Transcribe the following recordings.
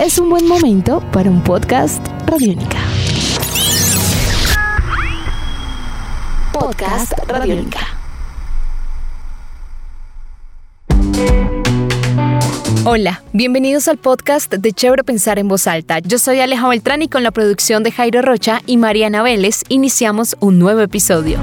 es un buen momento para un podcast Radiónica. Podcast Radiónica. Hola, bienvenidos al podcast de Chévere Pensar en Voz Alta. Yo soy Aleja Beltrán y con la producción de Jairo Rocha y Mariana Vélez iniciamos un nuevo episodio.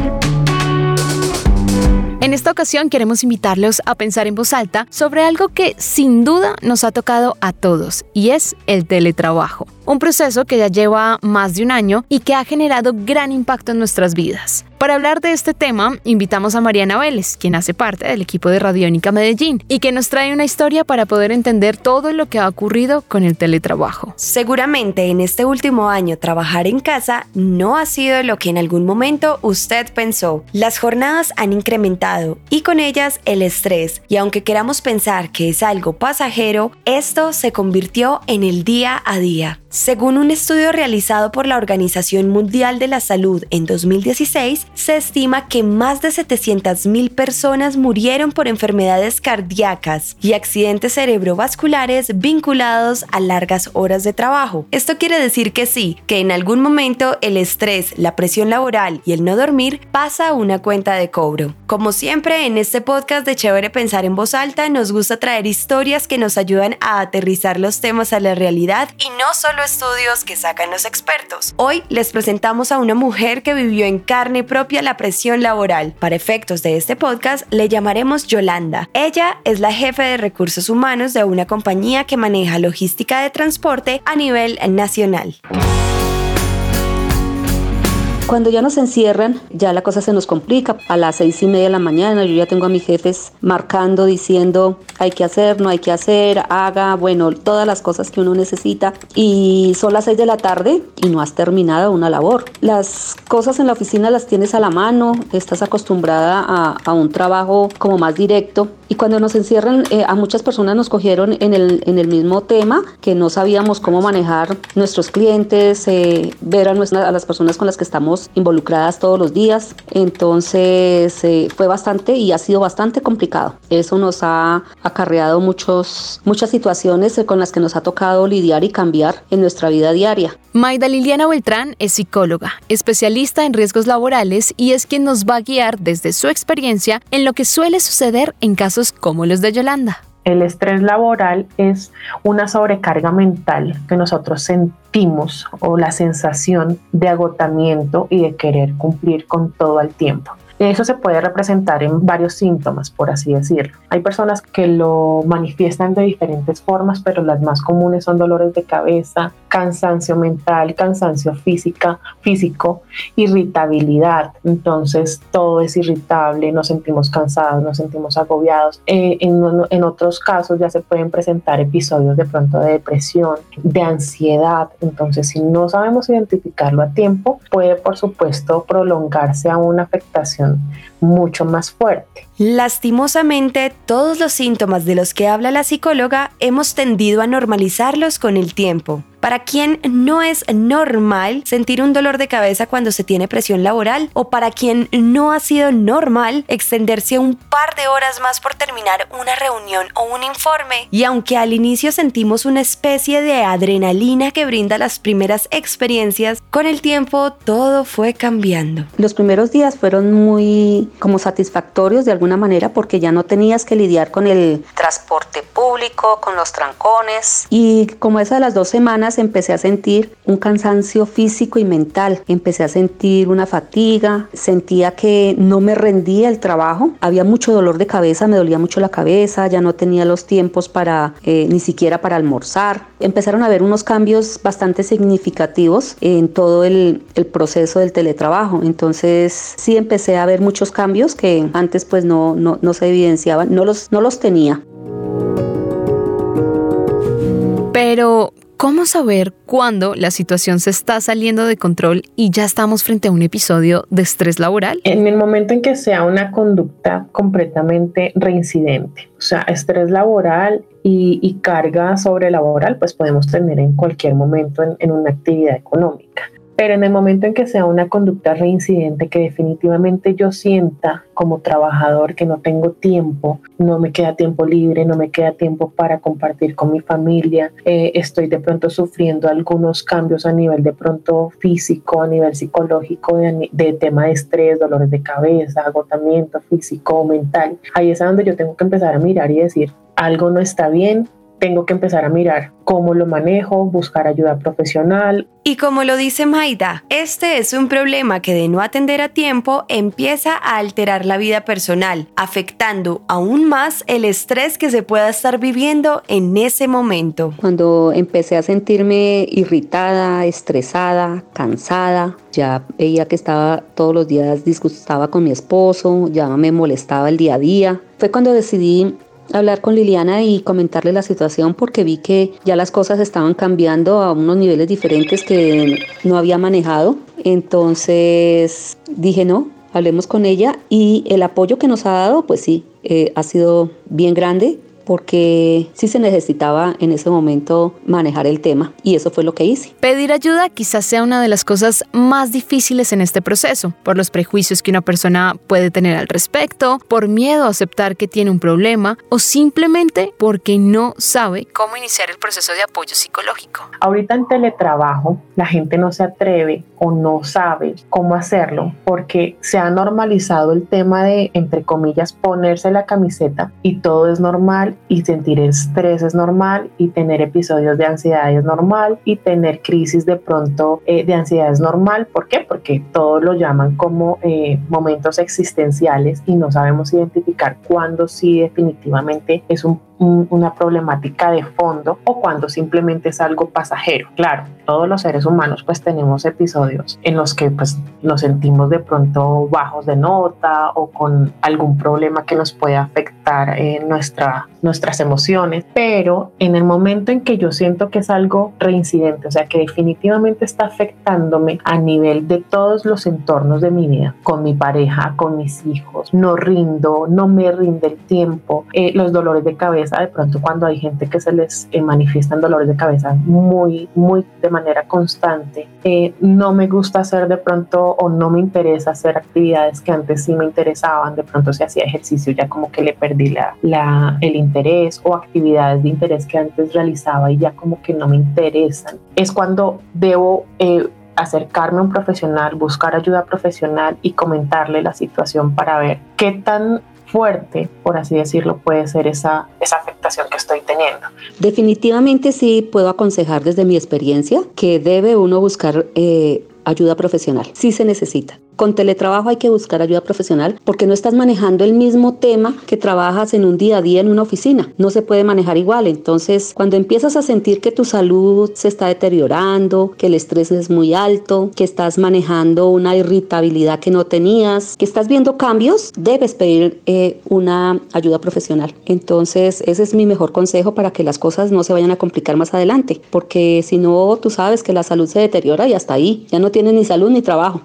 Esta ocasión queremos invitarlos a pensar en voz alta sobre algo que sin duda nos ha tocado a todos y es el teletrabajo un proceso que ya lleva más de un año y que ha generado gran impacto en nuestras vidas. Para hablar de este tema, invitamos a Mariana Vélez, quien hace parte del equipo de Radiónica Medellín y que nos trae una historia para poder entender todo lo que ha ocurrido con el teletrabajo. Seguramente en este último año trabajar en casa no ha sido lo que en algún momento usted pensó. Las jornadas han incrementado y con ellas el estrés y aunque queramos pensar que es algo pasajero, esto se convirtió en el día a día. Según un estudio realizado por la Organización Mundial de la Salud en 2016, se estima que más de 700.000 personas murieron por enfermedades cardíacas y accidentes cerebrovasculares vinculados a largas horas de trabajo. Esto quiere decir que sí, que en algún momento el estrés, la presión laboral y el no dormir pasa a una cuenta de cobro. Como siempre, en este podcast de Chévere Pensar en Voz Alta nos gusta traer historias que nos ayudan a aterrizar los temas a la realidad y no solo estudios que sacan los expertos. Hoy les presentamos a una mujer que vivió en carne propia la presión laboral. Para efectos de este podcast le llamaremos Yolanda. Ella es la jefe de recursos humanos de una compañía que maneja logística de transporte a nivel nacional. Cuando ya nos encierran, ya la cosa se nos complica. A las seis y media de la mañana yo ya tengo a mis jefes marcando, diciendo hay que hacer, no hay que hacer, haga, bueno, todas las cosas que uno necesita. Y son las seis de la tarde y no has terminado una labor. Las cosas en la oficina las tienes a la mano, estás acostumbrada a, un trabajo como más directo. Y cuando nos encierran, eh, a muchas personas nos cogieron en el, en el mismo tema, que no sabíamos cómo manejar nuestros clientes, eh, ver a, a las personas con las que estamos involucradas todos los días. Entonces eh, fue bastante y ha sido bastante complicado. Eso nos ha acarreado muchos, muchas situaciones con las que nos ha tocado lidiar y cambiar en nuestra vida diaria. Maida Liliana Beltrán es psicóloga, especialista en riesgos laborales y es quien nos va a guiar desde su experiencia en lo que suele suceder en casos como los de Yolanda. El estrés laboral es una sobrecarga mental que nosotros sentimos o la sensación de agotamiento y de querer cumplir con todo el tiempo. Eso se puede representar en varios síntomas, por así decirlo. Hay personas que lo manifiestan de diferentes formas, pero las más comunes son dolores de cabeza, cansancio mental, cansancio física, físico, irritabilidad. Entonces todo es irritable, nos sentimos cansados, nos sentimos agobiados. Eh, en, en otros casos ya se pueden presentar episodios de pronto de depresión, de ansiedad. Entonces si no sabemos identificarlo a tiempo, puede por supuesto prolongarse a una afectación them mucho más fuerte. Lastimosamente, todos los síntomas de los que habla la psicóloga hemos tendido a normalizarlos con el tiempo. Para quien no es normal sentir un dolor de cabeza cuando se tiene presión laboral o para quien no ha sido normal extenderse un par de horas más por terminar una reunión o un informe. Y aunque al inicio sentimos una especie de adrenalina que brinda las primeras experiencias, con el tiempo todo fue cambiando. Los primeros días fueron muy como satisfactorios de alguna manera porque ya no tenías que lidiar con el transporte público, con los trancones. Y como esa de las dos semanas empecé a sentir un cansancio físico y mental, empecé a sentir una fatiga, sentía que no me rendía el trabajo, había mucho dolor de cabeza, me dolía mucho la cabeza, ya no tenía los tiempos para eh, ni siquiera para almorzar. Empezaron a haber unos cambios bastante significativos en todo el, el proceso del teletrabajo, entonces sí empecé a ver muchos cambios que antes pues no, no, no se evidenciaban, no los, no los tenía. Pero, ¿Cómo saber cuándo la situación se está saliendo de control y ya estamos frente a un episodio de estrés laboral? En el momento en que sea una conducta completamente reincidente, o sea, estrés laboral y, carga sobre laboral, pues podemos tener en cualquier momento en, una actividad económica. Pero en el momento en que sea una conducta reincidente, que definitivamente yo sienta como trabajador que no tengo tiempo, no me queda tiempo libre, no me queda tiempo para compartir con mi familia, eh, estoy de pronto sufriendo algunos cambios a nivel de pronto físico, a nivel psicológico, de, de tema de estrés, dolores de cabeza, agotamiento físico, mental. Ahí es donde yo tengo que empezar a mirar y decir, algo no está bien, tengo que empezar a mirar cómo lo manejo, buscar ayuda profesional. Y como lo dice Maida, este es un problema que de no atender a tiempo empieza a alterar la vida personal, afectando aún más el estrés que se pueda estar viviendo en ese momento. Cuando empecé a sentirme irritada, estresada, cansada, ya veía que estaba todos los días disgustaba con mi esposo, ya me molestaba el día a día. Fue cuando decidí hablar con Liliana y comentarle la situación porque vi que ya las cosas estaban cambiando a unos niveles diferentes que no había manejado. Entonces dije, no, hablemos con ella y el apoyo que nos ha dado, pues sí, eh, ha sido bien grande porque sí se necesitaba en ese momento manejar el tema y eso fue lo que hice. Pedir ayuda quizás sea una de las cosas más difíciles en este proceso, por los prejuicios que una persona puede tener al respecto, por miedo a aceptar que tiene un problema o simplemente porque no sabe cómo iniciar el proceso de apoyo psicológico. Ahorita en teletrabajo la gente no se atreve o no sabe cómo hacerlo porque se ha normalizado el tema de, entre comillas, ponerse la camiseta y todo es normal y sentir estrés es normal y tener episodios de ansiedad es normal y tener crisis de pronto eh, de ansiedad es normal. ¿Por qué? Porque todos lo llaman como eh, momentos existenciales y no sabemos identificar cuándo sí definitivamente es un una problemática de fondo o cuando simplemente es algo pasajero. Claro, todos los seres humanos pues tenemos episodios en los que pues nos sentimos de pronto bajos de nota o con algún problema que nos puede afectar en nuestra, nuestras emociones, pero en el momento en que yo siento que es algo reincidente, o sea que definitivamente está afectándome a nivel de todos los entornos de mi vida, con mi pareja, con mis hijos, no rindo, no me rinde el tiempo, eh, los dolores de cabeza, de pronto cuando hay gente que se les eh, manifiestan dolores de cabeza muy, muy de manera constante, eh, no me gusta hacer de pronto o no me interesa hacer actividades que antes sí me interesaban, de pronto si hacía ejercicio ya como que le perdí la, la, el interés o actividades de interés que antes realizaba y ya como que no me interesan. Es cuando debo... Eh, acercarme a un profesional, buscar ayuda profesional y comentarle la situación para ver qué tan fuerte, por así decirlo, puede ser esa, esa afectación que estoy teniendo. Definitivamente sí puedo aconsejar desde mi experiencia que debe uno buscar eh, ayuda profesional, si se necesita. Con teletrabajo hay que buscar ayuda profesional porque no estás manejando el mismo tema que trabajas en un día a día en una oficina. No se puede manejar igual. Entonces, cuando empiezas a sentir que tu salud se está deteriorando, que el estrés es muy alto, que estás manejando una irritabilidad que no tenías, que estás viendo cambios, debes pedir eh, una ayuda profesional. Entonces, ese es mi mejor consejo para que las cosas no se vayan a complicar más adelante. Porque si no, tú sabes que la salud se deteriora y hasta ahí. Ya no tienes ni salud ni trabajo.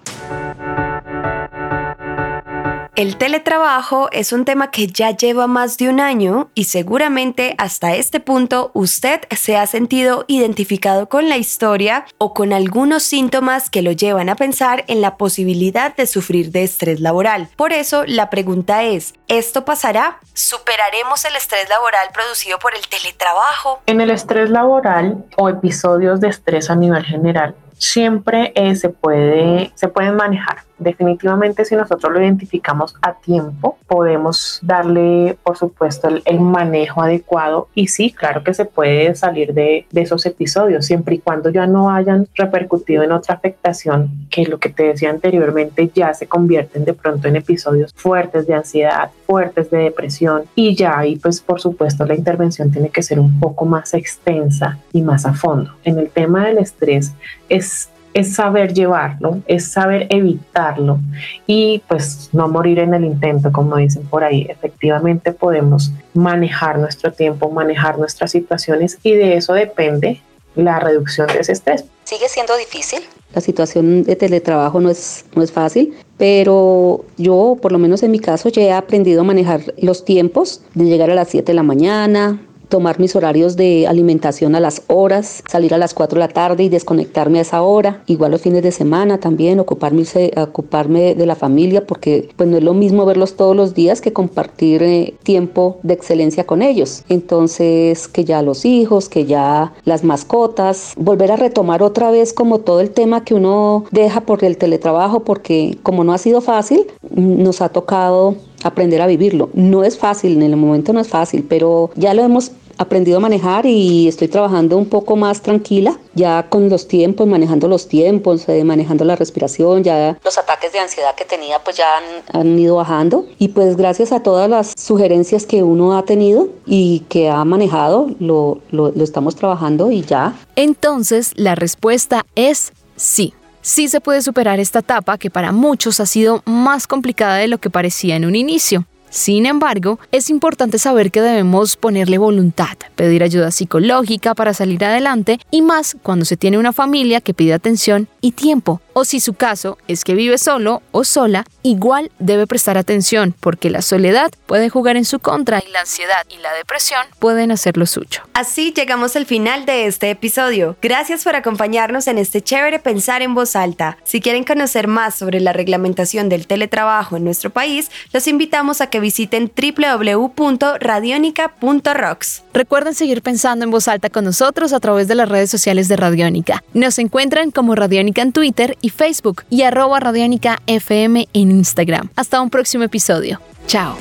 El teletrabajo es un tema que ya lleva más de un año y seguramente hasta este punto usted se ha sentido identificado con la historia o con algunos síntomas que lo llevan a pensar en la posibilidad de sufrir de estrés laboral. Por eso la pregunta es, ¿esto pasará? ¿Superaremos el estrés laboral producido por el teletrabajo? En el estrés laboral o episodios de estrés a nivel general, siempre eh, se, puede, se pueden manejar. Definitivamente si nosotros lo identificamos a tiempo, podemos darle, por supuesto, el, manejo adecuado. Y sí, claro que se puede salir de, esos episodios, siempre y cuando ya no hayan repercutido en otra afectación, que lo que te decía anteriormente ya se convierten de pronto en episodios fuertes de ansiedad, fuertes de depresión. Y ya ahí pues por supuesto la intervención tiene que ser un poco más extensa y más a fondo. En el tema del estrés es es saber llevarlo, es saber evitarlo y pues no morir en el intento, como dicen por ahí. Efectivamente podemos manejar nuestro tiempo, manejar nuestras situaciones y de eso depende la reducción de ese estrés. ¿Sigue siendo difícil? La situación de teletrabajo no es, no es fácil, pero yo, por lo menos en mi caso, ya he aprendido a manejar los tiempos de llegar a las 7 de la mañana, tomar mis horarios de alimentación a las horas, salir a las 4 de la tarde y desconectarme a esa hora. Igual los fines de semana también, ocuparme, ocuparme de la familia porque pues no es lo mismo verlos todos los días que compartir eh, tiempo de excelencia con ellos. Entonces, que ya los hijos, que ya las mascotas, volver a retomar otra vez como todo el tema que uno deja por el teletrabajo porque como no ha sido fácil, nos ha tocado aprender a vivirlo. No es fácil, en el momento no es fácil, pero ya lo hemos aprendido a manejar y estoy trabajando un poco más tranquila, ya con los tiempos, manejando los tiempos, eh, manejando la respiración, ya los ataques de ansiedad que tenía pues ya han, ido bajando y pues gracias a todas las sugerencias que uno ha tenido y que ha manejado, lo, lo estamos trabajando y ya. Entonces la respuesta es sí sí se puede superar esta etapa que para muchos ha sido más complicada de lo que parecía en un inicio. Sin embargo, es importante saber que debemos ponerle voluntad, pedir ayuda psicológica para salir adelante y más cuando se tiene una familia que pide atención y tiempo. O si su caso es que vive solo o sola, igual debe prestar atención porque la soledad puede jugar en su contra y la ansiedad y la depresión pueden hacer lo suyo. Así llegamos al final de este episodio. Gracias por acompañarnos en este chévere pensar en voz alta. Si quieren conocer más sobre la reglamentación del teletrabajo en nuestro país, los invitamos a que visiten www.radionica.rocks. Recuerden seguir pensando en voz alta con nosotros a través de las redes sociales de Radiónica. Nos encuentran como Radiónica en Twitter y Facebook y arroba Radiónica FM en Instagram. Hasta un próximo episodio. Chao.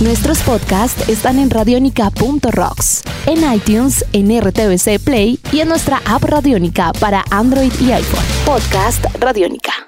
Nuestros podcasts están en radionica.rocks, en iTunes, en RTVC Play y en nuestra app Radionica para Android y iPhone. Podcast Radionica.